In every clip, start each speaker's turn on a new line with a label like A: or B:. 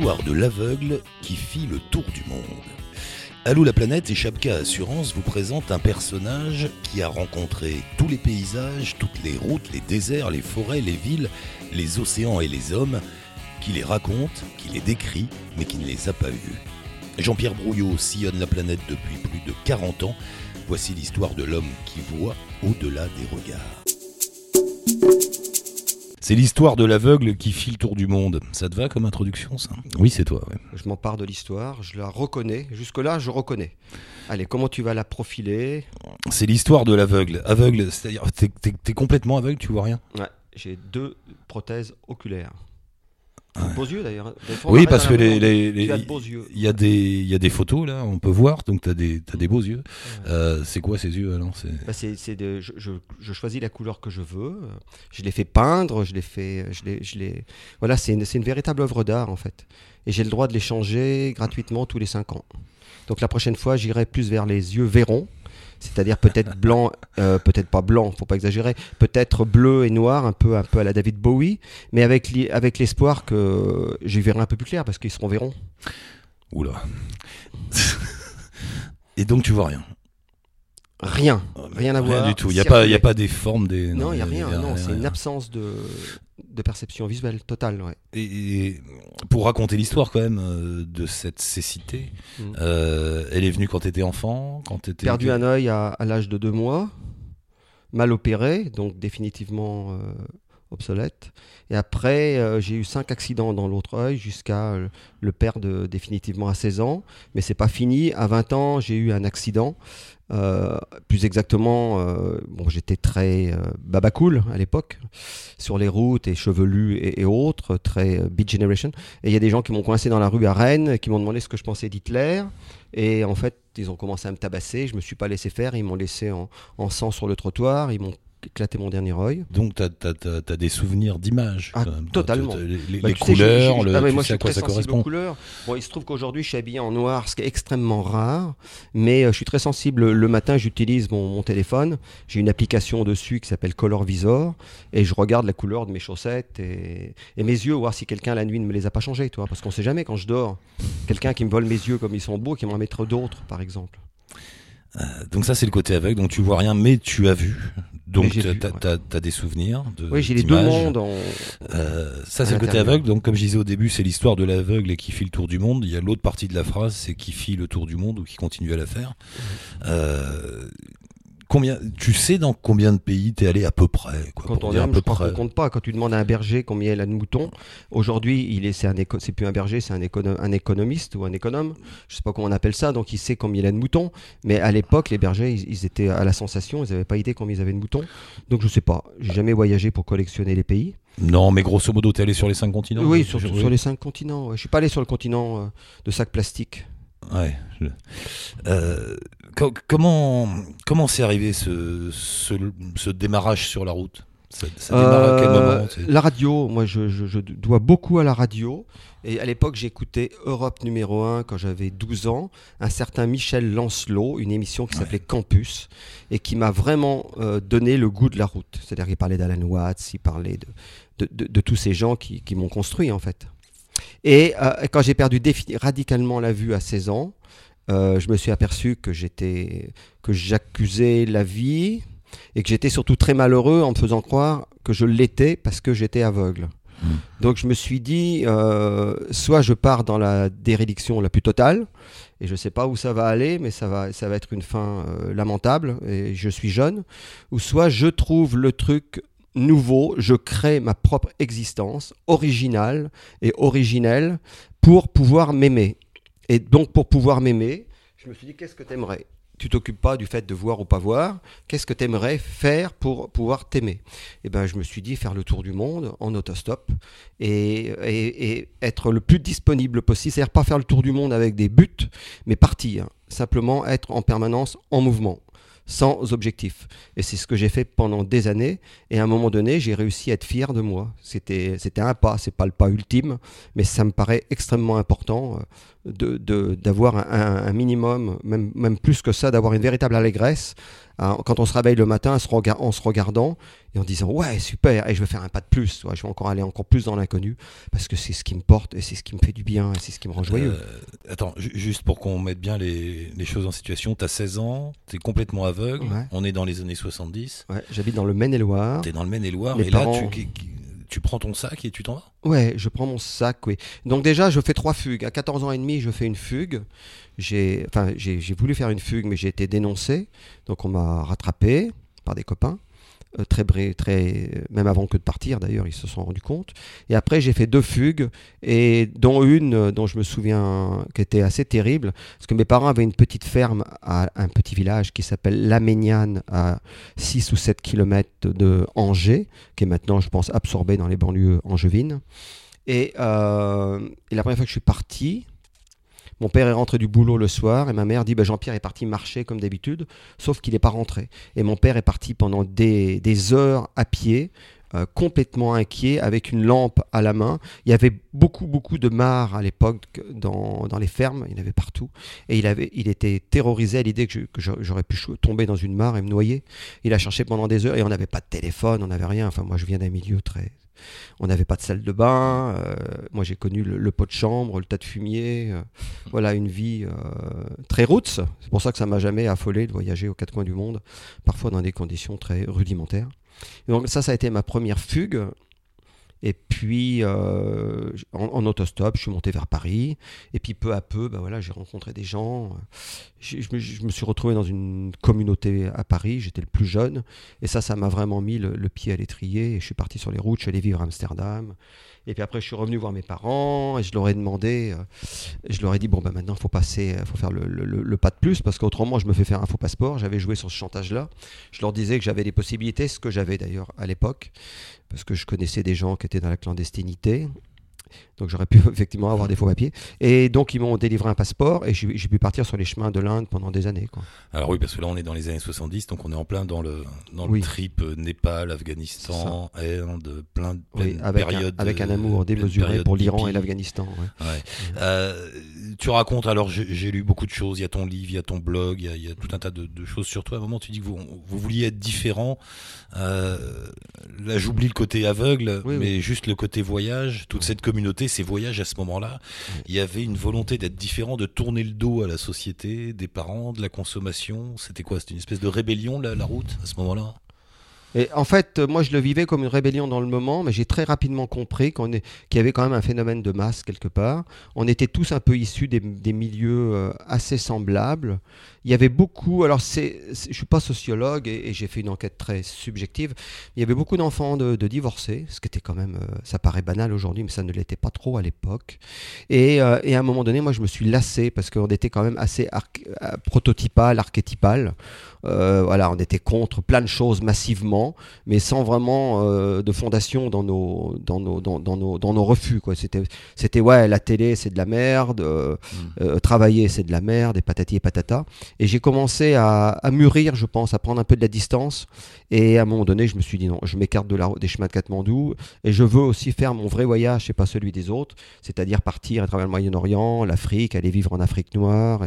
A: de l'aveugle qui fit le tour du monde. Allô la planète et Chapka Assurance vous présente un personnage qui a rencontré tous les paysages, toutes les routes, les déserts, les forêts, les villes, les océans et les hommes, qui les raconte, qui les décrit, mais qui ne les a pas vus. Jean-Pierre Brouillot sillonne la planète depuis plus de 40 ans. Voici l'histoire de l'homme qui voit au-delà des regards. C'est l'histoire de l'aveugle qui fit le tour du monde. Ça te va comme introduction, ça? Oui, c'est toi.
B: Je m'empare de l'histoire, je la reconnais. Jusque-là, je reconnais. Allez, comment tu vas la profiler?
A: C'est l'histoire de l'aveugle. Aveugle, c'est-à-dire, t'es, complètement aveugle, tu vois rien?
B: Ouais, j'ai deux prothèses oculaires. Beaux yeux d'ailleurs.
A: Oui, parce que les, il y a des il y a des photos là, on peut voir. Donc tu as des as des beaux yeux. Euh, c'est quoi ces yeux alors
B: bah, C'est je, je, je, choisis la couleur que je veux. Je les fais peindre, je les fais je les je les voilà c'est une, une véritable œuvre d'art en fait. Et j'ai le droit de les changer gratuitement tous les 5 ans. Donc la prochaine fois, j'irai plus vers les yeux verrons c'est-à-dire peut-être blanc, euh, peut-être pas blanc, faut pas exagérer, peut-être bleu et noir, un peu, un peu à la David Bowie, mais avec, avec l'espoir que j'y verrai un peu plus clair parce qu'ils seront verrons.
A: Oula. et donc tu vois rien.
B: Rien, rien à voir.
A: du tout. Il n'y a, pas, a pas des formes des.
B: Non, il n'y a, rien. Non, c'est une absence de, de perception visuelle totale. Ouais.
A: Et, pour raconter l'histoire quand même euh, de cette cécité, mm. euh, elle est venue quand tu étais enfant, quand étais
B: perdu un œil à, l'âge de deux mois, mal opéré, donc définitivement euh, obsolète. Et après, j'ai eu cinq accidents dans l'autre œil jusqu'à le perdre définitivement à 16 ans. Mais c'est pas fini. À 20 ans, j'ai eu un accident euh, plus exactement, euh, bon, j'étais très euh, babacool à l'époque, sur les routes et chevelu et, autres, très Beat Generation. Et il y a des gens qui m'ont coincé dans la rue à Rennes, qui m'ont demandé ce que je pensais d'Hitler. Et en fait, ils ont commencé à me tabasser. Je me suis pas laissé faire. Ils m'ont laissé en, en sang sur le trottoir. Ils m'ont éclaté mon dernier œil.
A: Donc tu as, des souvenirs d'images
B: ah, Totalement.
A: Les, bah, couleurs, le, ah, moi, je suis très
B: Aux couleurs. Bon, il se trouve qu'aujourd'hui je suis habillé en noir, ce qui est extrêmement rare, mais euh, je suis très sensible. Le matin, j'utilise mon, téléphone, j'ai une application dessus qui s'appelle Color Visor, et je regarde la couleur de mes chaussettes et, mes yeux, voir si quelqu'un la nuit ne me les a pas changés, toi, parce qu'on sait jamais quand je dors, quelqu'un qui me vole mes yeux comme ils sont beaux, qui m'en mettre d'autres, par exemple.
A: Euh, donc ça c'est le côté aveugle, donc tu vois rien mais tu as vu. Donc tu as, des souvenirs de
B: Oui, j'ai les deux mondes
A: euh, ça c'est le côté aveugle, donc comme je disais au début, c'est l'histoire de l'aveugle et qui fit le tour du monde. Il y a l'autre partie de la phrase, c'est qui fit le tour du monde ou qui continue à la faire. Euh, combien, tu sais dans combien de pays t'es allé à peu près
B: quoi, Quand on à peu près. compte pas. Quand tu demandes à un berger combien il a de moutons, aujourd'hui, il est, c'est un c'est plus un berger, c'est un, un économiste ou un économe. Je sais pas comment on appelle ça. Donc il sait combien il a de moutons. Mais à l'époque, les bergers, ils, étaient à la sensation. Ils n'avaient pas idée combien ils avaient de moutons. Donc je sais pas. J'ai jamais voyagé pour collectionner les pays.
A: Non, mais grosso modo, t'es allé sur les cinq continents.
B: Oui, sur, sur les cinq continents. Je suis pas allé sur le continent euh, de sacs plastiques.
A: Ouais. Euh, comment comment c'est arrivé ce, ce, démarrage sur la route?
B: Ça, à quel moment euh, La radio, moi je, je, dois beaucoup à la radio. Et à l'époque, j'écoutais Europe numéro 1 quand j'avais 12 ans, un certain Michel Lancelot, une émission qui s'appelait Campus, et qui m'a vraiment euh, donné le goût de la route. C'est-à-dire qu'il parlait d'Alan Watts, il parlait de, de, de, tous ces gens qui, qui m'ont construit en fait. Et euh, quand j'ai perdu radicalement la vue à 16 ans, euh, je me suis aperçu que j'étais que j'accusais la vie et que j'étais surtout très malheureux en me faisant croire que je l'étais parce que j'étais aveugle. Hmm. Donc je me suis dit, euh, soit je pars dans la dérédiction la plus totale, et je ne sais pas où ça va aller, mais ça va, ça va être une fin lamentable, et je suis jeune, ou soit je trouve le truc nouveau, je crée ma propre existence originale et originelle pour pouvoir m'aimer. Et donc pour pouvoir m'aimer, je me suis dit qu'est-ce que tu aimerais tu t'occupes pas du fait de voir ou pas voir, qu'est-ce que tu aimerais faire pour pouvoir t'aimer? Eh ben je me suis dit faire le tour du monde en autostop et, et, être le plus disponible possible, c'est-à-dire pas faire le tour du monde avec des buts, mais partir, simplement être en permanence en mouvement sans objectif. Et c'est ce que j'ai fait pendant des années. Et à un moment donné, j'ai réussi à être fier de moi. C'était, un pas, c'est pas le pas ultime, mais ça me paraît extrêmement important. D'avoir de, un, minimum, même, même plus que ça, d'avoir une véritable allégresse hein, quand on se réveille le matin en se, en se, regardant et en disant ouais super et je vais faire un pas de plus, je vais encore aller encore plus dans l'inconnu parce que c'est ce qui me porte et c'est ce qui me fait du bien et c'est ce qui me rend joyeux.
A: Euh, attends, juste pour qu'on mette bien les, les, choses en situation, tu as 16 ans, tu es complètement aveugle, on est dans les années 70.
B: Ouais, j'habite dans le Maine-et-Loire.
A: Tu es dans le Maine-et-Loire et là tu tu prends ton sac et tu t'en vas
B: Ouais, je prends mon sac, oui. Donc déjà, je fais trois fugues. À 14 ans et demi, je fais une fugue. J'ai, enfin, j'ai voulu faire une fugue, mais j'ai été dénoncé. Donc on m'a rattrapé par des copains. Euh, très, très, même avant que de partir d'ailleurs, ils se sont rendus compte. Et après, j'ai fait deux fugues, et dont une euh, dont je me souviens qui était assez terrible, parce que mes parents avaient une petite ferme à un petit village qui s'appelle La à 6 ou 7 km de Angers, qui est maintenant, je pense, absorbé dans les banlieues angevines. Euh, et la première fois que je suis parti, mon père est rentré du boulot le soir et ma mère dit bah, Jean-Pierre est parti marcher comme d'habitude, sauf qu'il n'est pas rentré. Et mon père est parti pendant des, heures à pied, euh, complètement inquiet, avec une lampe à la main. Il y avait beaucoup, beaucoup de mares à l'époque dans, les fermes, il y en avait partout. Et il, il était terrorisé à l'idée que, j'aurais pu tomber dans une mare et me noyer. Il a cherché pendant des heures et on n'avait pas de téléphone, on n'avait rien. Enfin, moi, je viens d'un milieu très, on n'avait pas de salle de bain. Euh, moi, j'ai connu le, pot de chambre, le tas de fumier. Euh, voilà, une vie euh, très roots. C'est pour ça que ça m'a jamais affolé de voyager aux quatre coins du monde, parfois dans des conditions très rudimentaires. donc ça, ça a été ma première fugue. Et puis, euh, en, autostop, je suis monté vers Paris. Et puis, peu à peu, ben voilà, j'ai rencontré des gens. Je, me, suis retrouvé dans une communauté à Paris. J'étais le plus jeune. Et ça, ça m'a vraiment mis le, pied à l'étrier. Et je suis parti sur les routes. Je suis allé vivre à Amsterdam. Et puis après, je suis revenu voir mes parents. Et je leur ai demandé, euh, je leur ai dit, bon, ben maintenant, il faut faut faire le, pas de plus. Parce qu'autrement, je me fais faire un faux passeport. J'avais joué sur ce chantage-là. Je leur disais que j'avais des possibilités, ce que j'avais d'ailleurs à l'époque parce que je connaissais des gens qui étaient dans la clandestinité. Donc j'aurais pu effectivement avoir des faux papiers. Et donc ils m'ont délivré un passeport et j'ai pu partir sur les chemins de l'Inde pendant des années. Quoi.
A: Alors oui, parce que là on est dans les années 70, donc on est en plein dans le, dans le trip euh, Népal, Afghanistan, Inde, plein de
B: oui, avec périodes. Un, avec un amour démesuré pour l'Iran et l'Afghanistan. Ouais.
A: Ouais. Euh, tu racontes, alors j'ai lu beaucoup de choses, il y a ton livre, il y a ton blog, il y a, tout un tas de, choses sur toi. À un moment tu dis que vous, vous vouliez être différent. Euh, là j'oublie le côté aveugle, mais juste le côté voyage, toute cette communauté ces voyages à ce moment-là, il y avait une volonté d'être différent, de tourner le dos à la société, des parents, de la consommation. C'était quoi? C'était une espèce de rébellion, la, la route, à ce moment-là?
B: Et en fait, moi, je le vivais comme une rébellion dans le moment, mais j'ai très rapidement compris qu'on est, qu'il y avait quand même un phénomène de masse quelque part. On était tous un peu issus des, des milieux euh, assez semblables il y avait beaucoup, alors c'est, je suis pas sociologue et, j'ai fait une enquête très subjective, il y avait beaucoup d'enfants de, divorcés, ce qui était quand même, euh, ça paraît banal aujourd'hui, mais ça ne l'était pas trop à l'époque. Et, euh, et, à un moment donné, moi je me suis lassé parce qu'on était quand même assez euh, prototypal, archétypal. voilà, on était contre plein de choses massivement, mais sans vraiment de fondation dans nos, dans nos, dans, nos, dans nos refus. Quoi. C'était, c'était ouais, la télé c'est de la merde, mmh. travailler c'est de la merde, et patati et patata. Et j'ai commencé à, mûrir, je pense, à prendre un peu de la distance. Et à un moment donné, je me suis dit non, je m'écarte de des chemins de Katmandou. Et je veux aussi faire mon vrai voyage et pas celui des autres. C'est-à-dire partir à travers le Moyen-Orient, l'Afrique, aller vivre en Afrique noire,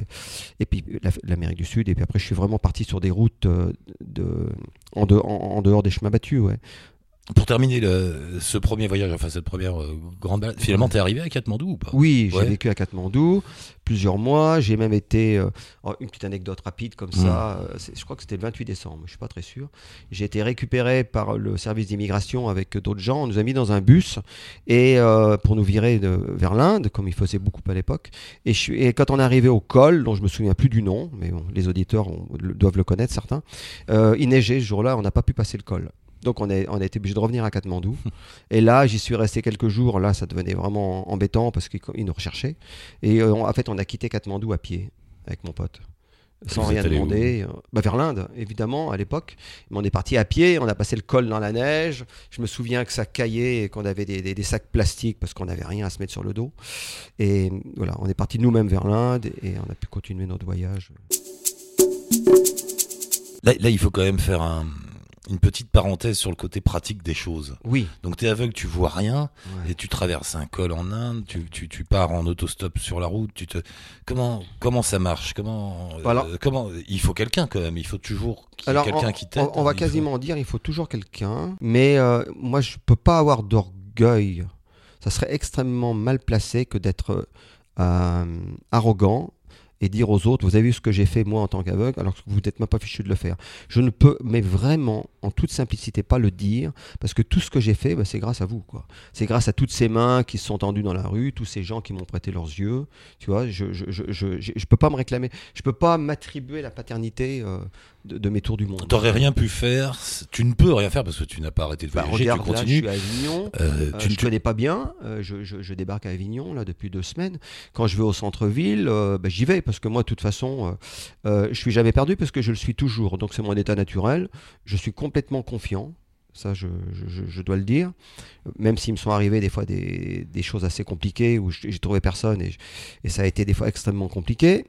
B: et, puis l'Amérique du Sud. Et puis après, je suis vraiment parti sur des routes euh, en, dehors des chemins battus.
A: Pour terminer le, ce premier voyage, enfin cette première euh, grande balade, finalement t'es arrivé à Katmandou ou pas?
B: Oui, j'ai vécu à Katmandou plusieurs mois. J'ai même été, euh, oh, une petite anecdote rapide comme ça, mmh. euh, je crois que c'était le 28 décembre, je suis pas très sûr. J'ai été récupéré par le service d'immigration avec d'autres gens. On nous a mis dans un bus et pour nous virer de, vers l'Inde, comme il faisait beaucoup à l'époque. Et, et, quand on est arrivé au col, dont je me souviens plus du nom, mais les auditeurs doivent le connaître certains, il neigeait ce jour-là, on n'a pas pu passer le col. Donc on, est, on a été obligé de revenir à Katmandou. et là, j'y suis resté quelques jours. Là, ça devenait vraiment embêtant parce qu'ils nous recherchaient. Et euh, en fait, on a quitté Katmandou à pied avec mon pote. Sans rien demander. Euh, bah, vers l'Inde, évidemment, à l'époque. Mais on est parti à pied, on a passé le col dans la neige. Je me souviens que ça caillait et qu'on avait des, des, sacs plastiques parce qu'on n'avait rien à se mettre sur le dos. Et voilà, on est parti nous-mêmes vers l'Inde et on a pu continuer notre voyage.
A: là, il faut quand même faire un, une petite parenthèse sur le côté pratique des choses.
B: Oui.
A: Donc tu es aveugle, tu vois rien, et tu traverses un col en Inde, tu, tu, tu, pars en autostop sur la route, tu te... Comment, comment ça marche? Comment, euh, comment Il faut quelqu'un quand même, il faut toujours quelqu'un qui t'aide.
B: On, on, va quasiment dire il faut toujours quelqu'un, mais euh, moi je peux pas avoir d'orgueil. Ça serait extrêmement mal placé que d'être euh, arrogant et dire aux autres, vous avez vu ce que j'ai fait moi en tant qu'aveugle, alors que vous n'êtes même pas fichu de le faire. Je ne peux, mais vraiment, en toute simplicité, pas le dire, parce que tout ce que j'ai fait, bah, c'est grâce à vous. quoi. C'est grâce à toutes ces mains qui se sont tendues dans la rue, tous ces gens qui m'ont prêté leurs yeux. Tu vois, je ne je, je, je, peux pas me réclamer, je peux pas m'attribuer la paternité euh, de, mes tours du monde.
A: T'aurais rien pu faire, tu ne peux rien faire parce que tu n'as pas arrêté de bah, voyager,
B: tu continues. Là, je suis à Avignon, euh, euh, tu ne connais pas bien, euh, je, je, débarque à Avignon là depuis deux semaines. Quand je vais au centre-ville, bah, j'y vais parce que moi, de toute façon, je suis jamais perdu parce que je le suis toujours. Donc c'est mon état naturel. Je suis complètement confiant. Ça, je, dois le dire. Même s'il me sont arrivés des fois des, choses assez compliquées où j'ai trouvé personne et ça a été des fois extrêmement compliqué.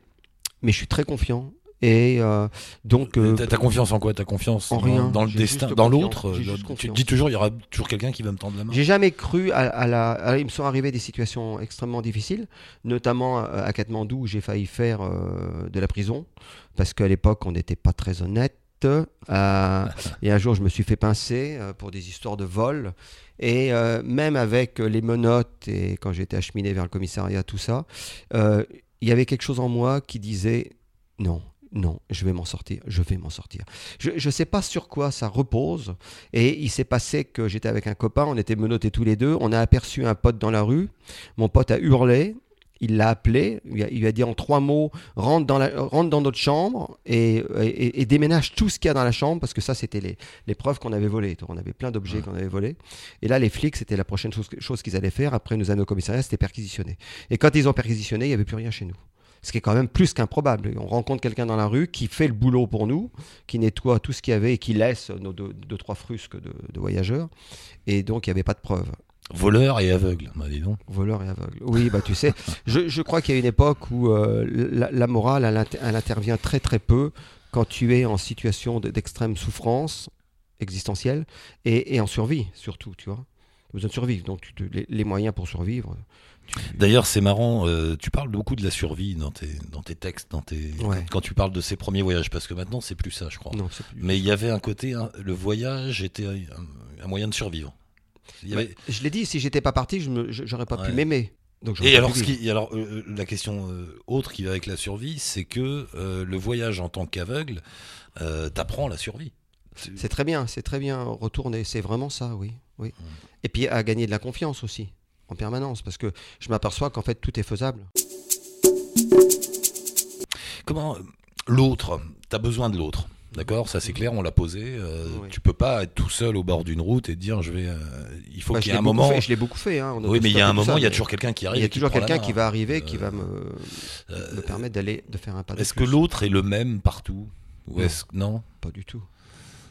B: Mais je suis très confiant et euh, donc.
A: Euh, t'as confiance en quoi? T'as confiance
B: en rien.
A: Dans le destin, dans l'autre? Tu te dis toujours, il y aura toujours quelqu'un qui va me tendre la main.
B: J'ai jamais cru à, la. il me sont arrivées des situations extrêmement difficiles, notamment euh, à Katmandou où j'ai failli faire de la prison parce qu'à l'époque on n'était pas très honnête. et un jour, je me suis fait pincer pour des histoires de vol. Et même avec les menottes et quand j'étais acheminé vers le commissariat, tout ça, il y avait quelque chose en moi qui disait non, non, je vais m'en sortir, je vais m'en sortir. Je ne sais pas sur quoi ça repose. Et il s'est passé que j'étais avec un copain, on était menottés tous les deux, on a aperçu un pote dans la rue, mon pote a hurlé, il l'a appelé, il lui a dit en trois mots, rentre dans, la, rentre dans notre chambre et, et, déménage tout ce qu'il y a dans la chambre, parce que ça c'était les, les preuves qu'on avait volées. On avait plein d'objets qu'on avait volés. Et là, les flics, c'était la prochaine chose, chose qu'ils allaient faire. Après nous amener au commissariat, c'était perquisitionner. Et quand ils ont perquisitionné, il n'y avait plus rien chez nous ce qui est quand même plus qu'improbable. On rencontre quelqu'un dans la rue qui fait le boulot pour nous, qui nettoie tout ce qu'il y avait et qui laisse nos deux, trois frusques de, voyageurs. Et donc, il n'y avait pas de preuves.
A: Voleur et aveugle, bah, dis donc.
B: Voleur et aveugle. Oui, bah tu sais, je, crois qu'il y a une époque où euh, la, morale, elle, intervient très très peu quand tu es en situation d'extrême souffrance existentielle et, en survie surtout, tu vois. Besoin de survivre, donc les, moyens pour survivre,
A: D'ailleurs, c'est marrant, euh, tu parles beaucoup de la survie dans tes, dans tes textes, dans tes, quand, tu parles de ces premiers voyages, parce que maintenant, c'est plus ça, je crois. Mais il y avait un côté, hein, le voyage était un, moyen de survivre.
B: Je l'ai dit, si j'étais pas parti, je n'aurais pas pu m'aimer.
A: et alors, ce alors euh, euh, la question autre qui va avec la survie, c'est que le voyage en tant qu'aveugle t'apprend la survie.
B: C'est très bien, c'est très bien retourner, c'est vraiment ça, oui. oui. Mmh. Et puis à gagner de la confiance aussi en permanence, parce que je m'aperçois qu'en fait tout est faisable.
A: Comment l'autre, tu as besoin de l'autre. D'accord, ça c'est clair, on l'a posé. Euh, Tu peux pas être tout seul au bord d'une route et dire je vais. Euh, il faut bah, qu'il y ait un moment.
B: je l'ai beaucoup fait. Hein,
A: oui, mais il y a un moment, il y a toujours quelqu'un qui arrive.
B: Il y a toujours quelqu'un qui va arriver, qui va me, euh, me permettre d'aller de faire un pas.
A: Est-ce que l'autre est le même partout? Ou est-ce non?
B: Pas du tout.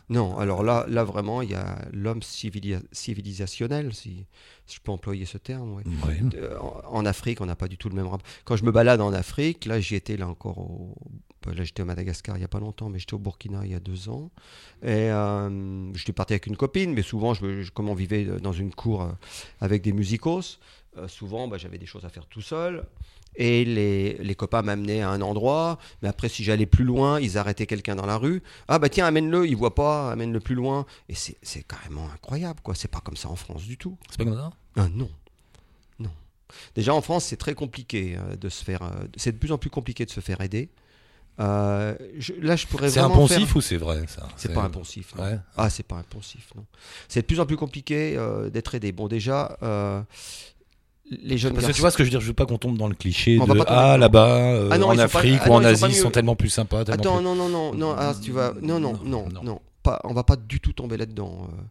B: Non, alors là, là vraiment, il y a l'homme civilisationnel, si, je peux employer ce terme. Euh, en, Afrique, on n'a pas du tout le même rapport. Quand je me balade en Afrique, là, j'y étais là encore au, bah, là, j'étais au Madagascar il n'y a pas longtemps, mais j'étais au Burkina il y a deux ans. Et euh, j'étais parti avec une copine, mais souvent, je, comme on vivait dans une cour euh, avec des musicos, souvent, bah, j'avais des choses à faire tout seul. Et les, les copains m'amenaient à un endroit, mais après, si j'allais plus loin, ils arrêtaient quelqu'un dans la rue. Ah bah tiens, amène-le, il voit pas, amène-le plus loin. Et c'est carrément incroyable, quoi. C'est pas comme ça en France du tout.
A: C'est pas comme ça?
B: Ah, Non. Non. Déjà en France, c'est très compliqué euh, de se faire. Euh, c'est de plus en plus compliqué de se faire aider. Euh, là, je pourrais
A: C'est impensif ou c'est vrai ça?
B: C'est pas impensif. Non. Ah, c'est pas impensif, non. C'est de plus en plus compliqué d'être aidé. Bon, déjà,
A: les jeunes Parce que tu vois ce que je veux dire, je veux pas qu'on tombe dans le cliché de ah là-bas euh, ah en Afrique ah ou en Asie ils sont tellement plus sympas.
B: Attends, non non non non, ah, tu vas non non non non, pas on va pas du tout tomber là-dedans. Euh.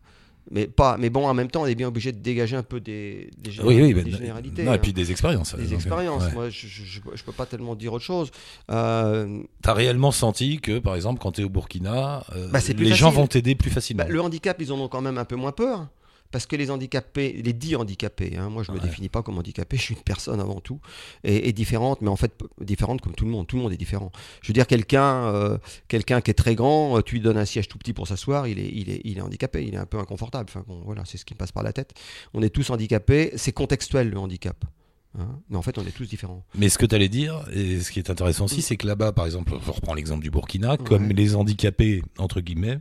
B: Mais pas mais bon en même temps on est bien obligé de dégager un peu des, des, généralités.
A: et puis des expériences.
B: Des expériences. Moi je, je, je, peux pas tellement dire autre chose. Euh...
A: T'as réellement senti que par exemple quand tu es au Burkina, bah, les gens vont t'aider plus facilement.
B: Bah, le handicap ils en ont quand même un peu moins peur Parce que les handicapés, les dits handicapés, hein, moi je ne me définis pas comme handicapé, je suis une personne avant tout, et, différente, mais en fait différente comme tout le monde. Tout le monde est différent. Je veux dire, quelqu'un euh, quelqu'un qui est très grand, euh, tu lui donnes un siège tout petit pour s'asseoir, il est, il, est, il est handicapé, il est un peu inconfortable. Enfin bon, voilà, c'est ce qui me passe par la tête. On est tous handicapés, c'est contextuel le handicap. Hein. mais en fait, on est tous différents.
A: Mais ce que tu allais dire, et ce qui est intéressant aussi, mm. c'est que là-bas, par exemple, je reprends l'exemple du Burkina, comme les handicapés, entre guillemets,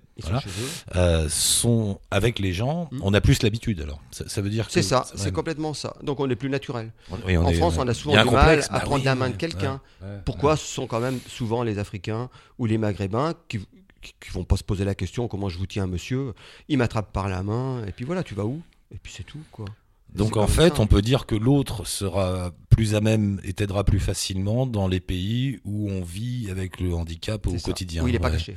A: euh, sont, avec les gens, mm. on a plus l'habitude alors. Ça, veut dire
B: que. C'est ça, c'est complètement ça. Donc on est plus naturel. en France, on a souvent du mal à bah prendre la main de quelqu'un. Pourquoi ce sont quand même souvent les Africains ou les Maghrébins qui, qui vont pas se poser la question comment je vous tiens, monsieur? Il m'attrape par la main, et puis voilà, tu vas où? Et puis c'est tout, quoi.
A: Donc en fait, on peut dire que l'autre sera plus à même et t'aidera plus facilement dans les pays où on vit avec le handicap au quotidien.
B: Où il n'est pas caché.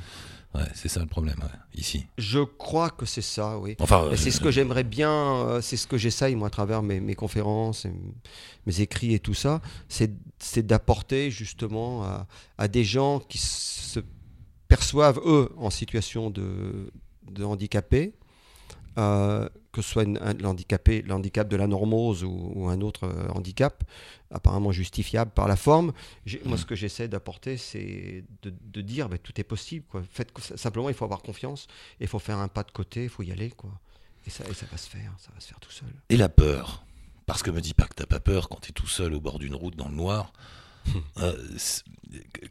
A: Ouais, c'est ça le problème, ici.
B: Je crois que c'est ça, oui. Enfin, c'est ce que j'aimerais bien, euh, c'est ce que j'essaye, moi, à travers mes, conférences, mes écrits et tout ça, c'est d'apporter justement à, des gens qui se perçoivent, eux, en situation de, de handicapé, euh, que ce soit l'handicapé, l'handicap de la normose ou, un autre euh, handicap, apparemment justifiable par la forme. Moi, mm. ce que j'essaie d'apporter, c'est de, dire bah, tout est possible. Quoi. Faites, simplement, il faut avoir confiance, il faut faire un pas de côté, il faut y aller. Quoi. Et, ça, ça va se faire, ça va se faire tout seul.
A: Et la peur? Parce que me dis pas que t'as pas peur quand tu es tout seul au bord d'une route dans le noir. Euh,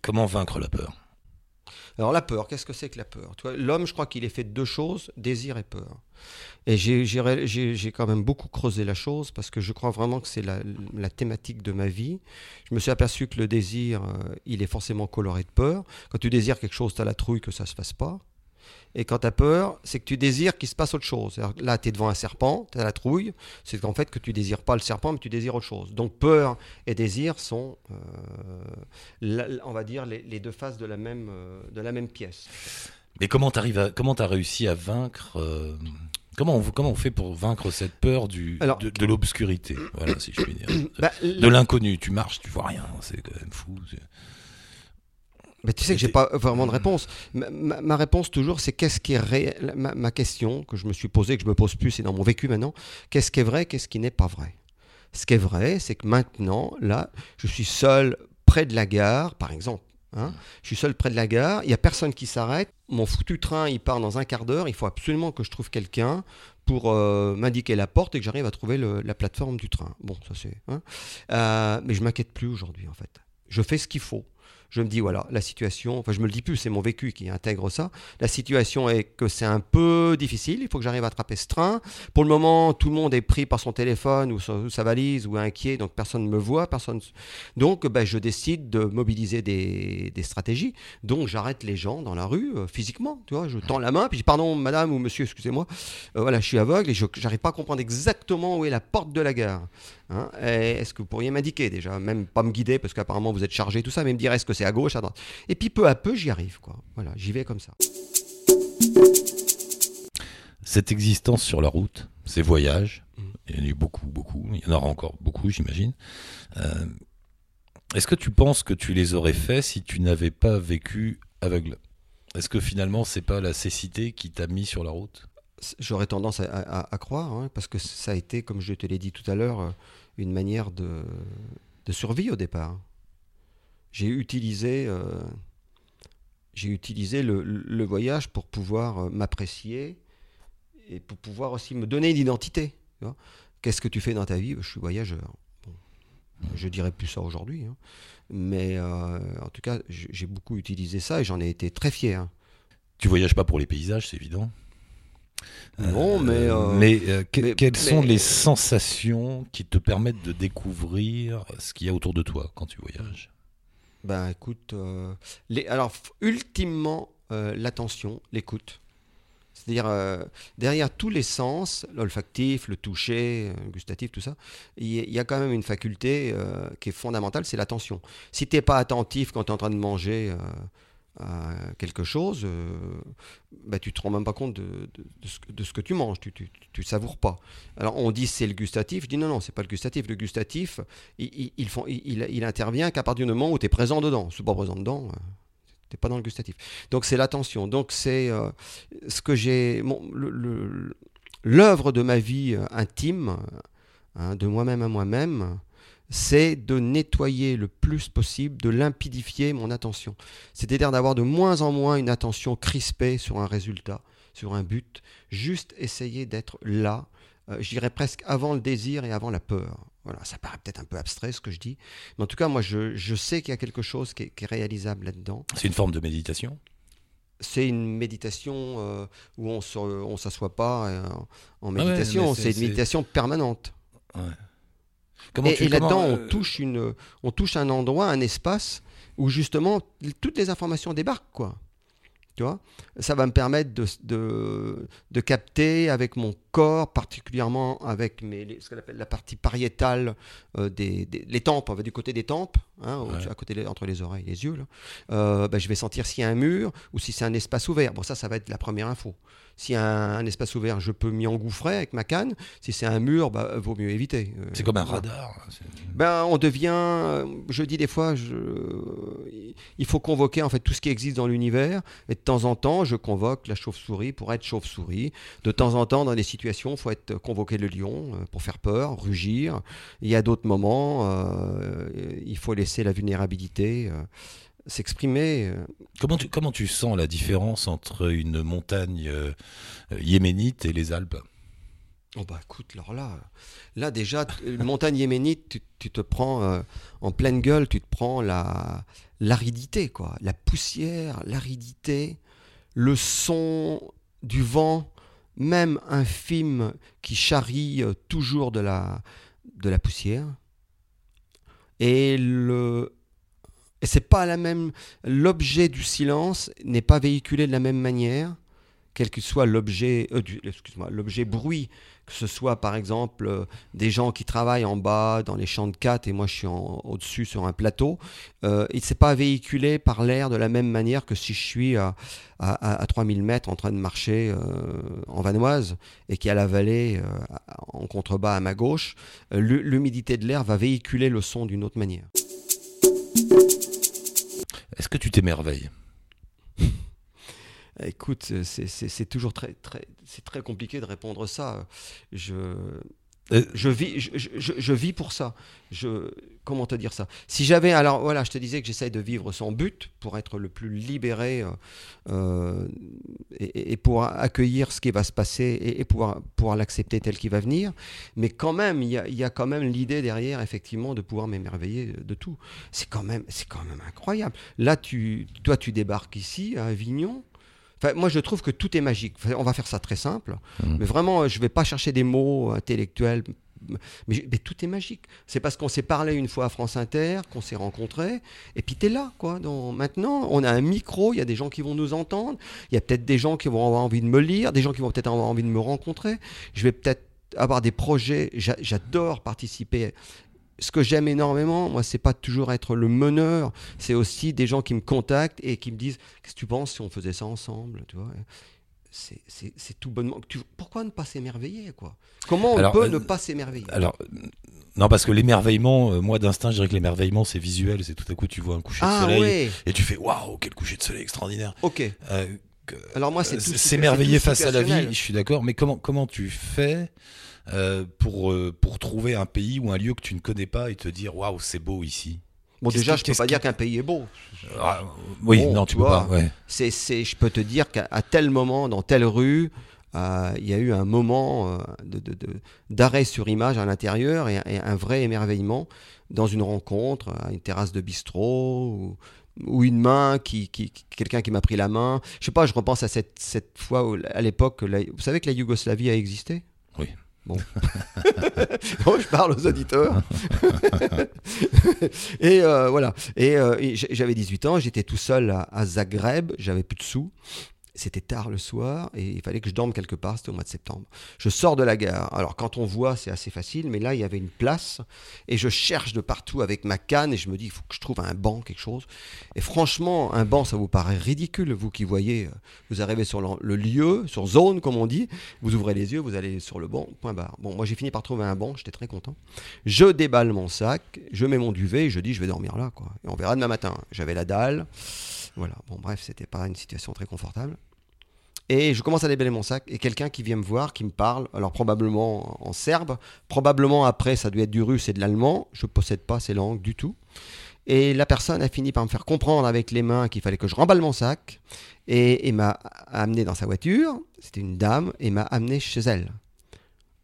A: comment vaincre la peur?
B: Alors la peur, qu'est-ce que c'est que la peur? L'homme, je crois qu'il est fait de deux choses, désir et peur. Et j'ai quand même beaucoup creusé la chose parce que je crois vraiment que c'est la, thématique de ma vie. Je me suis aperçu que le désir, euh, il est forcément coloré de peur. Quand tu désires quelque chose, tu as la trouille que ça ne se fasse pas. Et quand tu as peur, c'est que tu désires qu'il se passe autre chose. Là, tu es devant un serpent, tu as la trouille. C'est qu'en fait que tu désires pas le serpent, mais tu désires autre chose. Donc peur et désir sont, euh, on va dire, les, deux faces de la même, euh, de la même pièce.
A: Mais comment tu as réussi à vaincre euh, Comment on, comment on fait pour vaincre cette peur du, de, l'obscurité? Voilà, si je puis dire. Bah, de l'inconnu. Tu marches, tu vois rien. C'est quand même fou.
B: Mais tu sais que j'ai pas vraiment de réponse. Ma, réponse toujours, c'est qu'est-ce qui est réel. Ma, question que je me suis posée, que je me pose plus, c'est dans mon vécu maintenant. Qu'est-ce qui est vrai, qu'est-ce qui n'est pas vrai? Ce qui est vrai, c'est que maintenant, là, je suis seul près de la gare, par exemple. Hein. je suis seul près de la gare, il n'y a personne qui s'arrête. Mon foutu train, il part dans un quart d'heure. Il faut absolument que je trouve quelqu'un pour euh, m'indiquer la porte et que j'arrive à trouver la plateforme du train. Bon, ça c'est. Hein. Euh, mais je m'inquiète plus aujourd'hui, en fait. Je fais ce qu'il faut je me dis, voilà, la situation, enfin je me le dis plus, c'est mon vécu qui intègre ça, la situation est que c'est un peu difficile, il faut que j'arrive à attraper ce train. Pour le moment, tout le monde est pris par son téléphone ou sa, valise ou inquiet, donc personne ne me voit, personne... Donc ben, je décide de mobiliser des, stratégies, donc j'arrête les gens dans la rue, euh, physiquement, tu vois, je tends la main, puis je dis, pardon madame ou monsieur, excusez-moi, euh, voilà, je suis aveugle et je n'arrive pas à comprendre exactement où est la porte de la gare. Hein. Est-ce que vous pourriez m'indiquer déjà, même pas me guider parce qu'apparemment vous êtes chargé, tout ça, mais me dire est-ce que c'est à gauche, à droite Et puis peu à peu, j'y arrive, quoi. Voilà, j'y vais comme ça.
A: Cette existence sur la route, ces voyages, mm. il y en a eu beaucoup, beaucoup, il y en aura encore beaucoup, j'imagine. Euh, est-ce que tu penses que tu les aurais faits si tu n'avais pas vécu aveugle? Est-ce que finalement, c'est pas la cécité qui t'a mis sur la route?
B: J'aurais tendance à, croire, hein, parce que ça a été, comme je te l'ai dit tout à l'heure, euh, une manière de, survie au départ. J'ai utilisé, euh, j'ai utilisé le, voyage pour pouvoir euh, m'apprécier et pour pouvoir aussi me donner une identité. Qu'est-ce que tu fais dans ta vie? Je suis voyageur. je dirais plus ça aujourd'hui, hein. mais en tout cas, j'ai beaucoup utilisé ça et j'en ai été très fier.
A: Tu voyages pas pour les paysages, c'est évident.
B: Non, mais.
A: Euh, mais, euh, quelles sont les sensations qui te permettent de découvrir ce qu'il y a autour de toi quand tu voyages?
B: Ben écoute, euh, alors ultimement, l'attention, l'écoute. C'est-à-dire, derrière tous les sens, l'olfactif, le toucher, le gustatif, tout ça, il y, a quand même une faculté qui est fondamentale, c'est l'attention. Si tu n'es pas attentif quand tu es en train de manger quelque chose, euh, bah, tu te rends même pas compte de, de, ce, que tu manges, tu, tu, savoures pas. Alors on dit c'est le gustatif, je dis non, non, c'est pas le gustatif. Le gustatif, il, il, intervient qu'à partir du moment où tu es présent dedans. Si pas présent dedans, euh, tu pas dans le gustatif. Donc c'est l'attention. Donc c'est euh, ce que j'ai. le, l'œuvre de ma vie intime, hein, de moi-même à moi-même, c'est de nettoyer le plus possible, de limpidifier mon attention. C'est-à-dire d'avoir de moins en moins une attention crispée sur un résultat, sur un but, juste essayer d'être là, euh, je dirais presque avant le désir et avant la peur. Voilà, ça paraît peut-être un peu abstrait ce que je dis, mais en tout cas, moi, je, sais qu'il y a quelque chose qui est, réalisable là-dedans.
A: C'est une forme de méditation?
B: C'est une méditation euh, où on ne s'assoit pas euh, en méditation, c'est une méditation permanente. Ouais. Et, là-dedans, on, euh, touche une, on touche un endroit, un espace où justement toutes les informations débarquent. quoi. Tu vois? Ça va me permettre de, de, de, capter avec mon corps, particulièrement avec mes, ce qu'on appelle la partie pariétale euh, des, les tempes, on va du côté des tempes, hein, à côté entre les oreilles et les yeux. Là. Euh, ben, je vais sentir s'il y a un mur ou si c'est un espace ouvert. Bon, ça, ça va être la première info. S'il y a un, espace ouvert, je peux m'y engouffrer avec ma canne. Si c'est un mur, bah, vaut mieux éviter.
A: Euh, c'est comme un radar.
B: Ben, on devient, je dis des fois, je, il faut convoquer en fait tout ce qui existe dans l'univers. Et de temps en temps, je convoque la chauve-souris pour être chauve-souris. De temps en temps, dans des situations, il faut être convoquer le lion euh, pour faire peur, rugir. Il y a d'autres moments, euh, il faut laisser la vulnérabilité s'exprimer. Euh.
A: Comment tu, comment tu sens la différence entre une montagne euh, yéménite et les Alpes?
B: Oh bah écoute, alors là, là déjà, une montagne yéménite, tu, te prends euh, en pleine gueule, tu te prends la l'aridité, quoi, la poussière, l'aridité, le son du vent, même infime qui charrie toujours de la, de la poussière, et le, et c'est pas la même. L'objet du silence n'est pas véhiculé de la même manière, quel que soit l'objet, euh, l'objet bruit, que ce soit par exemple euh, des gens qui travaillent en bas dans les champs de 4 et moi je suis au-dessus sur un plateau, euh, il ne s'est pas véhiculé par l'air de la même manière que si je suis à, à, 3000 mètres en train de marcher euh, en Vanoise et qui a la vallée en contrebas à ma gauche. L'humidité de l'air va véhiculer le son d'une autre manière.
A: Est-ce que tu t'émerveilles?
B: Écoute, c'est toujours très, très, très compliqué de répondre ça. Je, euh, je, vis, je, je, vis pour ça. Je, comment te dire ça? Si j'avais, alors voilà, je te disais que j'essaye de vivre sans but pour être le plus libéré euh, euh, et, pour accueillir ce qui va se passer et, pouvoir, pouvoir l'accepter tel qu'il va venir. Mais quand même, il y a, y a, quand même l'idée derrière, effectivement, de pouvoir m'émerveiller de tout. C'est quand même, c'est quand même incroyable. Là, tu, toi, tu débarques ici à Avignon moi, je trouve que tout est magique. on va faire ça très simple. Mmh. Mais vraiment, je ne vais pas chercher des mots intellectuels. Mais, tout est magique. C'est parce qu'on s'est parlé une fois à France Inter, qu'on s'est rencontrés, et puis tu es là. Quoi. maintenant, on a un micro, il y a des gens qui vont nous entendre, il y a peut-être des gens qui vont avoir envie de me lire, des gens qui vont peut-être avoir envie de me rencontrer. Je vais peut-être avoir des projets. J'adore participer ce que j'aime énormément, moi, c'est pas toujours être le meneur, c'est aussi des gens qui me contactent et qui me disent Qu'est-ce que tu penses si on faisait ça ensemble tu vois? C'est tout bonnement. pourquoi ne pas s'émerveiller quoi? Comment on peut euh, ne pas s'émerveiller?
A: Alors, non, parce que l'émerveillement, euh, moi d'instinct, je dirais que l'émerveillement c'est visuel, c'est tout à coup tu vois un coucher de ah, soleil et tu fais waouh, quel coucher de soleil extraordinaire.
B: Ok. Euh, Alors moi, c'est
A: s'émerveiller face à la vie, je suis d'accord, mais comment, comment tu fais euh, pour, euh, pour trouver un pays ou un lieu que tu ne connais pas et te dire waouh, c'est beau ici
B: Bon, déjà, je peux pas dire qu'un pays est beau.
A: Ah, oui, non, tu peux pas. Ouais.
B: C'est, c'est, je peux te dire qu'à tel moment, dans telle rue, euh, il y a eu un moment de, de, d'arrêt sur image à l'intérieur et, un vrai émerveillement dans une rencontre, à une terrasse de bistrot ou, ou une main qui, qui, quelqu'un qui m'a pris la main. Je sais pas, je repense à cette, cette fois où, à l'époque, vous savez que la Yougoslavie a existé?
A: Oui.
B: Bon. je parle aux auditeurs. et euh, voilà. Et, euh, j'avais 18 ans, j'étais tout seul à Zagreb, j'avais plus de sous. C'était tard le soir et il fallait que je dorme quelque part, c'était au mois de septembre. Je sors de la gare. Alors quand on voit, c'est assez facile, mais là, il y avait une place et je cherche de partout avec ma canne et je me dis, il faut que je trouve un banc, quelque chose. Et franchement, un banc, ça vous paraît ridicule, vous qui voyez, euh, vous arrivez sur le, lieu, sur zone, comme on dit, vous ouvrez les yeux, vous allez sur le banc, point barre. Bon, moi j'ai fini par trouver un banc, j'étais très content. Je déballe mon sac, je mets mon duvet et je dis, je vais dormir là, quoi. Et on verra demain matin. J'avais la dalle. Voilà, bon bref, c'était pas une situation très confortable. Et je commence à déballer mon sac et quelqu'un qui vient me voir, qui me parle, alors probablement en serbe, probablement après ça doit être du russe et de l'allemand, je ne possède pas ces langues du tout. Et la personne a fini par me faire comprendre avec les mains qu'il fallait que je remballe mon sac et, m'a amené dans sa voiture, c'était une dame, et m'a amené chez elle.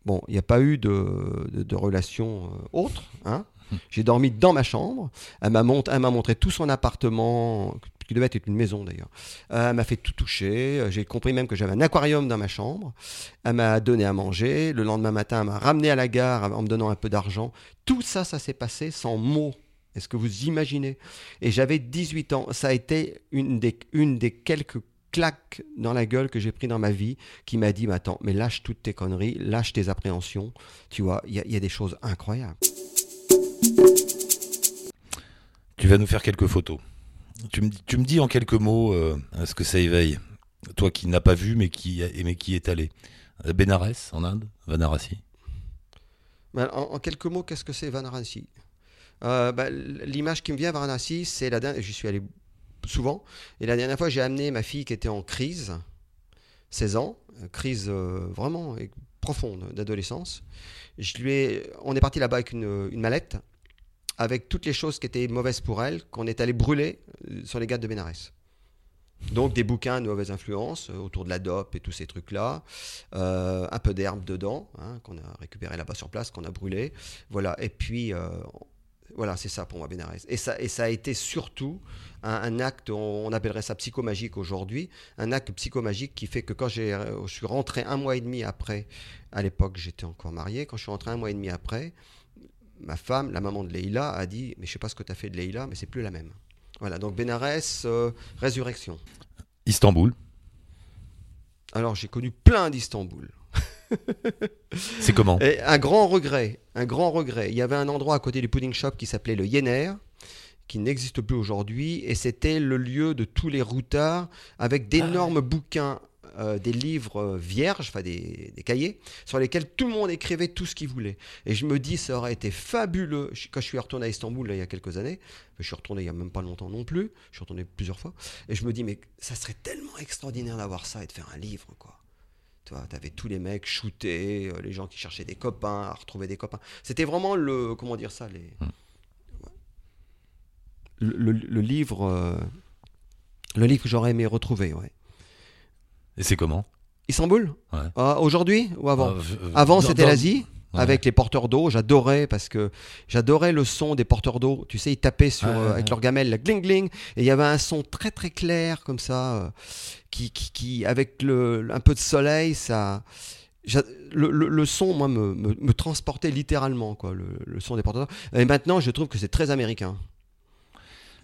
B: Bon, il n'y a pas eu de, de, relation euh, autre. Hein. J'ai dormi dans ma chambre. Elle m'a montré tout son appartement, qui devait être une maison d'ailleurs. Euh, elle m'a fait tout toucher. J'ai compris même que j'avais un aquarium dans ma chambre. Elle m'a donné à manger. Le lendemain matin, elle m'a ramené à la gare en me donnant un peu d'argent. Tout ça, ça s'est passé sans mots. Est-ce que vous imaginez? Et j'avais 18 ans. Ça a été une des, une des quelques claques dans la gueule que j'ai pris dans ma vie qui m'a dit, mais attends, mais lâche toutes tes conneries, lâche tes appréhensions. Tu vois, il y, a des choses incroyables.
A: Tu vas nous faire quelques photos. Tu me, dis en quelques mots euh, ce que ça éveille. Toi qui n'as pas vu mais qui, mais qui est allé. Benares en Inde, Vanarasi.
B: Ben, en, quelques mots, qu'est-ce que c'est Vanarasi euh, ben, L'image qui me vient Varanasi, c'est la dernière. J'y suis allé souvent. Et la dernière fois, j'ai amené ma fille qui était en crise, 16 ans, euh, crise vraiment profonde d'adolescence. Je lui ai, on est parti là-bas avec une, une mallette avec toutes les choses qui étaient mauvaises pour elle, qu'on est allé brûler euh, sur les gars de Bénarès. Donc des bouquins de mauvaise influence euh, autour de la dope et tous ces trucs-là, euh, un peu d'herbe dedans, hein, qu'on a récupéré là-bas sur place, qu'on a brûlé. Voilà, et puis voilà, c'est ça pour moi Bénarès. Et ça, a été surtout un, acte, on, appellerait ça psychomagique aujourd'hui, un acte psychomagique qui fait que quand je suis rentré un mois et demi après, à l'époque j'étais encore marié, quand je suis rentré un mois et demi après, ma femme, la maman de Leïla, a dit Mais je sais pas ce que tu as fait de Leïla, mais c'est plus la même. Voilà, donc Bénarès, euh, résurrection.
A: Istanbul
B: Alors j'ai connu plein d'Istanbul.
A: c'est comment
B: Un grand regret, un grand regret. Il y avait un endroit à côté du pudding shop qui s'appelait le Yener, qui n'existe plus aujourd'hui, et c'était le lieu de tous les routards avec d'énormes ah bouquins euh, des livres euh, vierges, enfin des, cahiers, sur lesquels tout le monde écrivait tout ce qu'il voulait. Et je me dis, ça aurait été fabuleux. Quand je suis retourné à Istanbul il y a quelques années, je suis retourné il n'y a même pas longtemps non plus, je suis retourné plusieurs fois, et je me dis, mais ça serait tellement extraordinaire d'avoir ça et de faire un livre, quoi. Tu vois, avais tous les mecs shootés, euh, les gens qui cherchaient des copains, à retrouver des copains. C'était vraiment le, comment dire ça, les... Hmm. Le, livre, le livre que j'aurais aimé retrouver, ouais.
A: Et c'est comment
B: Istanbul ah, Aujourd'hui ou avant ah, euh, Avant, c'était l'Asie. Avec les porteurs d'eau, j'adorais parce que j'adorais le son des porteurs d'eau. Tu sais, ils tapaient sur, euh, avec leur gamelle, la gling gling, et il y avait un son très très clair comme ça, euh, qui, qui, avec le, un peu de soleil, ça, le, le, son, moi, me, me, transportait littéralement, quoi, le, son des porteurs d'eau. Et maintenant, je trouve que c'est très américain,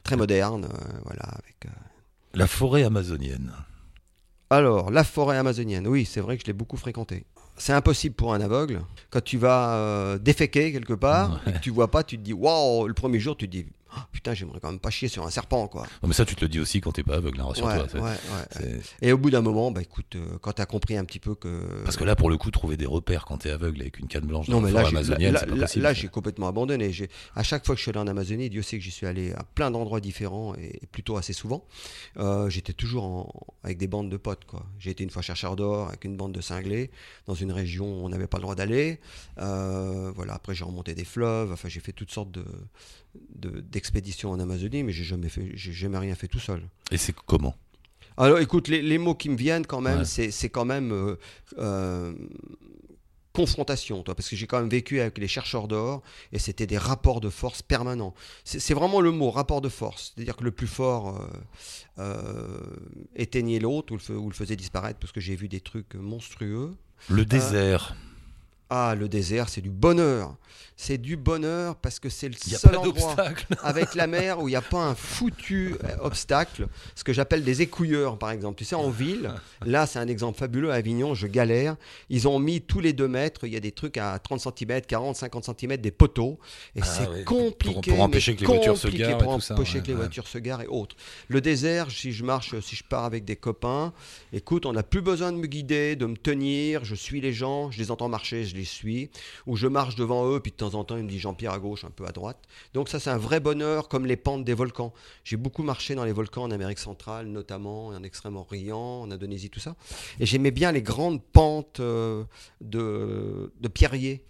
B: très moderne, voilà. Avec,
A: La forêt amazonienne.
B: Alors, la forêt amazonienne, oui, c'est vrai que je l'ai beaucoup fréquentée. C'est impossible pour un aveugle. Quand tu vas euh, déféquer quelque part, et que tu vois pas, tu te dis waouh, le premier jour, tu te dis Oh, putain, j'aimerais quand même pas chier sur un serpent, quoi.
A: mais ça, tu te le dis aussi quand t'es pas aveugle, hein, rassure-toi.
B: Et au bout d'un moment, bah écoute, euh, quand t'as compris un petit peu que.
A: Parce que là, pour le coup, trouver des repères quand t'es aveugle avec une canne blanche dans non, mais là, amazonienne,
B: là, là, là j'ai complètement abandonné. À chaque fois que je suis allé en Amazonie, Dieu sait que j'y suis allé à plein d'endroits différents et plutôt assez souvent. Euh, j'étais toujours avec des bandes de potes, quoi. J'ai été une fois chercheur d'or avec une bande de cinglés dans une région où on n'avait pas le droit d'aller. Euh, voilà. Après, j'ai remonté des fleuves. Enfin, j'ai fait toutes sortes de d'expédition en Amazonie, mais j'ai jamais fait, j'ai jamais rien fait tout seul.
A: Et c'est comment?
B: Alors, écoute, les, mots qui me viennent quand même, c'est quand même euh, euh, confrontation, toi, parce que j'ai quand même vécu avec les chercheurs d'or et c'était des rapports de force permanents. C'est vraiment le mot, rapport de force. C'est-à-dire que le plus fort euh, éteignait l'autre ou, ou, le faisait disparaître parce que j'ai vu des trucs monstrueux.
A: Le désert.
B: Ah, le désert, c'est du bonheur. C'est du bonheur parce que c'est le seul endroit avec la mer où il n'y a pas un foutu euh, obstacle. Ce que j'appelle des écouilleurs, par exemple. Tu sais, en ville, là, c'est un exemple fabuleux. À Avignon, je galère. Ils ont mis tous les deux mètres. Il y a des trucs à 30 cm, 40, 50 cm, des poteaux. Et ah c'est compliqué.
A: Pour, empêcher que les voitures se garent.
B: Pour empêcher que les voitures se garent et autres. Le désert, si je marche, si je pars avec des copains, écoute, on n'a plus besoin de me guider, de me tenir. Je suis les gens, je les entends marcher, je les suis, ou je marche devant eux, puis de temps en temps, ils me disent Jean-Pierre à gauche, un peu à droite. Donc ça, c'est un vrai bonheur, comme les pentes des volcans. J'ai beaucoup marché dans les volcans en Amérique centrale, notamment, en Extrême-Orient, en Indonésie, tout ça. Et j'aimais bien les grandes pentes euh, de, de pierriers,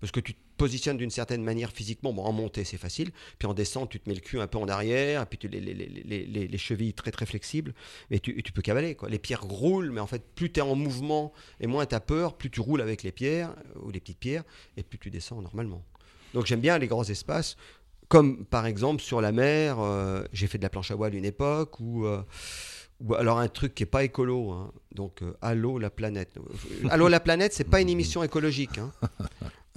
B: parce que tu positionnes d'une certaine manière physiquement. En montée, c'est facile. Puis en descente, tu te mets le cul un peu en arrière, puis tu les, les, les, les, chevilles très très flexibles. Tu, tu, peux cavaler. Quoi. Les pierres roulent, mais en fait, plus tu es en mouvement et moins tu as peur, plus tu roules avec les pierres euh, ou les petites pierres, et plus tu descends normalement. Donc j'aime bien les grands espaces. Comme par exemple sur la mer, euh, j'ai fait de la planche à voile une époque, ou, euh, ou alors un truc qui est pas écolo. Hein. Donc Allô la planète. Allô la planète, c'est pas une émission écologique. Hein.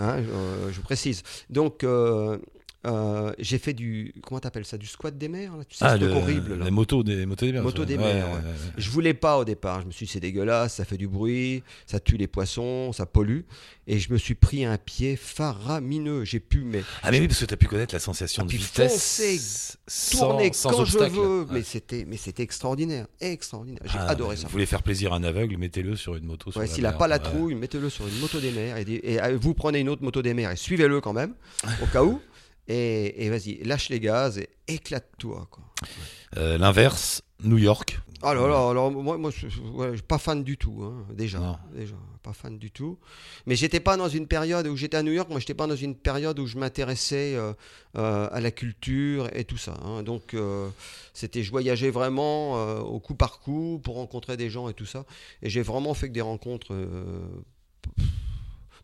B: Hein, je, vous précise. Donc, euh, euh, j'ai fait du comment t'appelles ça du squat des mers tu
A: sais, ah, le, horrible là. les motos des motos des mers
B: motos des mers je voulais pas au départ. Je me suis dit c'est dégueulasse ça fait du bruit ça tue les poissons ça pollue. Et je me suis pris un pied faramineux. J'ai pu mais
A: ah mais oui parce que tu as pu connaître la sensation ah, de vitesse
B: tourner quand je veux. Mais c'était mais c'était extraordinaire extraordinaire. J'ai ah, adoré ça.
A: vous voulez faire plaisir à un aveugle mettez-le sur une moto
B: s'il n'a pas la trouille mettez-le sur une moto des mers et, et, euh, vous prenez une autre moto des mers et suivez-le quand même au cas où et, vas-y, lâche les gaz et éclate-toi.
A: Euh, l'inverse, New York.
B: Ah là là, alors moi, moi je, suis pas fan du tout, hein, déjà, déjà, pas fan du tout. Mais j'étais pas dans une période où j'étais à New York, moi j'étais pas dans une période où je m'intéressais euh, euh, à la culture et tout ça. Hein. Donc c'était, je voyageais vraiment au coup par coup pour rencontrer des gens et tout ça. Et j'ai vraiment fait que des rencontres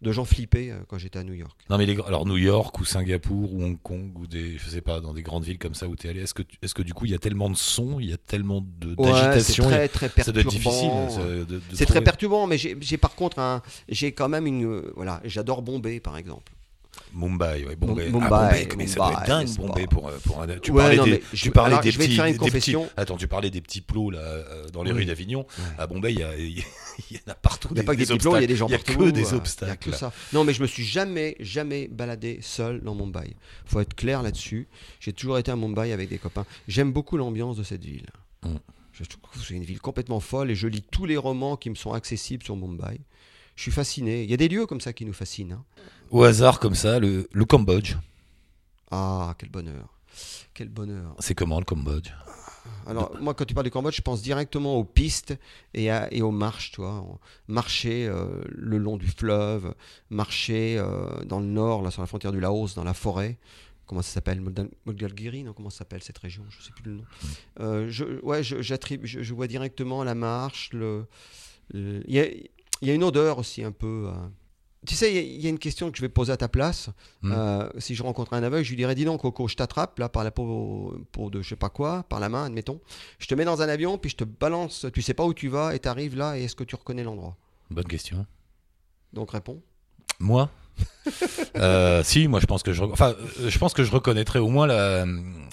B: de gens flippés euh, quand j'étais à New York.
A: Non, mais les, alors New York ou Singapour ou Hong Kong ou des, je sais pas, dans des grandes villes comme ça où tu es allé, est-ce que, est-ce que du coup il y a tellement de sons, il y a tellement d'agitation
B: C'est très, très perturbant. difficile. C'est très perturbant, mais j'ai par contre, un, j'ai quand même une. Voilà, j'adore Bombay par exemple.
A: Mumbai, ouais, Bombay. Mumbai, ah, Bombay mais ça être dingue, Bombay, pour, euh, pour un... Tu parlais, des, tu parlais des, petits, des petits... Attends, tu parlais des petits plots là, euh, dans les rues d'Avignon. À Bombay, il y, a, il y en a partout.
B: Il n'y a pas que des petits plots, il y a des gens partout.
A: Il n'y a que des obstacles.
B: Il y a que ça. Non, mais je me suis jamais, jamais baladé seul dans Mumbai. Il faut être clair là-dessus. J'ai toujours été à Mumbai avec des copains. J'aime beaucoup l'ambiance de cette ville. Mm. Je trouve que c'est une ville complètement folle et je lis tous les romans qui me sont accessibles sur Mumbai. Je suis fasciné. Il y a des lieux comme ça qui nous fascinent. Hein
A: au hasard comme ça, le, Cambodge.
B: Ah, quel bonheur. Quel bonheur.
A: C'est comment le Cambodge?
B: Alors, moi, quand tu parles du Cambodge, je pense directement aux pistes et, et aux marches, toi. Marcher euh, le long du fleuve, marcher euh, dans le nord, là, sur la frontière du Laos, dans la forêt. Comment ça s'appelle? Modgalgiri Non, comment ça s'appelle cette région? Je ne sais plus le nom. Euh, je, ouais, je, je, je, vois directement la marche. Le, y, a, y, a, une odeur aussi un peu. Tu sais, il y, a une question que je vais poser à ta place. Hmm. Euh, si je rencontre un aveugle, je lui dirais Dis donc, Coco, je t'attrape là par la peau, de je sais pas quoi, par la main, admettons. Je te mets dans un avion, puis je te balance. Tu sais pas où tu vas, et tu arrives là, et est-ce que tu reconnais l'endroit?
A: Bonne question.
B: Donc réponds.
A: Moi? Euh, Si, moi je pense que je, enfin, euh, je pense que je reconnaîtrais au moins la,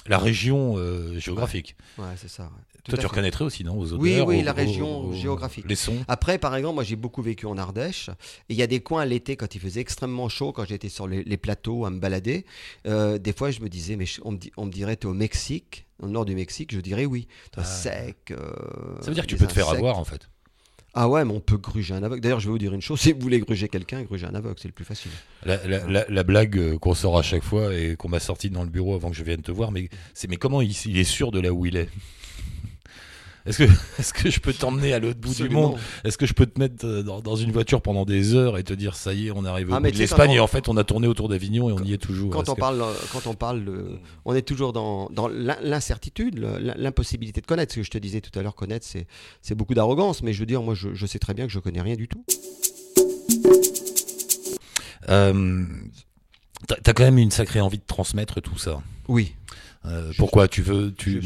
A: la région géographique.
B: Ouais, c'est ça.
A: Toi, tu reconnaîtrais aussi, non aux odeurs,
B: Oui, oui, la région géographique.
A: Les sons.
B: Après, par exemple, moi, j'ai beaucoup vécu en Ardèche. Il y a des coins l'été, quand il faisait extrêmement chaud, quand j'étais sur les, plateaux à me balader, euh, des fois, je me disais, mais on, me, on me dirait, tu es au Mexique, au nord du Mexique, je dirais oui. Ah. Sec. Euh,
A: Ça veut dire que tu peux te faire avoir, en fait.
B: Ah ouais, mais on peut gruger un aveugle. D'ailleurs, je vais vous dire une chose si vous voulez gruger quelqu'un, gruger un aveugle, c'est le plus facile.
A: La, blague euh, qu'on sort à chaque fois et qu'on m'a sorti dans le bureau avant que je vienne te voir, mais c'est mais comment il, est sûr de là où il est? Est-ce que, est que je peux t'emmener à l'autre bout du monde Est-ce que je peux te mettre euh, dans, une voiture pendant des heures et te dire ça y est, on arrive au ah, bout de l'Espagne et en fait on a tourné autour d'Avignon et on y est toujours
B: Quand on parle, quand on parle, on est toujours dans, dans l'incertitude, l'impossibilité de connaître. Ce que je te disais tout à l'heure, connaître, c'est beaucoup d'arrogance, mais je veux dire, moi, je, je, sais très bien que je connais rien du tout.
A: Euh, T'as quand même une sacrée envie de transmettre tout ça.
B: Oui.
A: Euh, pourquoi tu veux tu,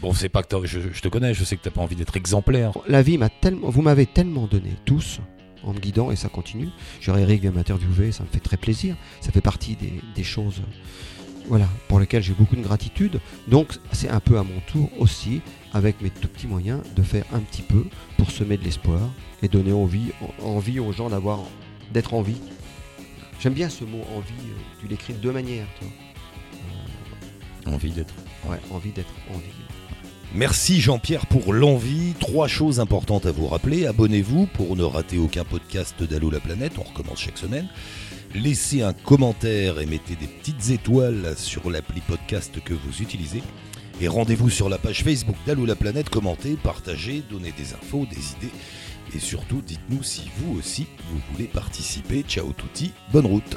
A: bon c'est pas que je, je, te connais je sais que t'as pas envie d'être exemplaire.
B: La vie m'a tellement vous m'avez tellement donné tous en me guidant et ça continue. J'aurais Eric vient m'interviewer ça me fait très plaisir. Ça fait partie des, des choses voilà pour lesquelles j'ai beaucoup de gratitude. Donc c'est un peu à mon tour aussi avec mes tout petits moyens de faire un petit peu pour semer de l'espoir et donner envie envie aux gens d'avoir d'être en vie. J'aime bien ce mot envie euh, tu l'écris de deux manières toi
A: Envie d'être.
B: Ouais, envie d'être en vie.
A: Merci Jean-Pierre pour l'envie. Trois choses importantes à vous rappeler. Abonnez-vous pour ne rater aucun podcast d'Allo la planète. On recommence chaque semaine. Laissez un commentaire et mettez des petites étoiles sur l'appli podcast que vous utilisez. Et rendez-vous sur la page Facebook d'Allo la planète. Commentez, partagez, donnez des infos, des idées. Et surtout, dites-nous si vous aussi, vous voulez participer. Ciao touti, bonne route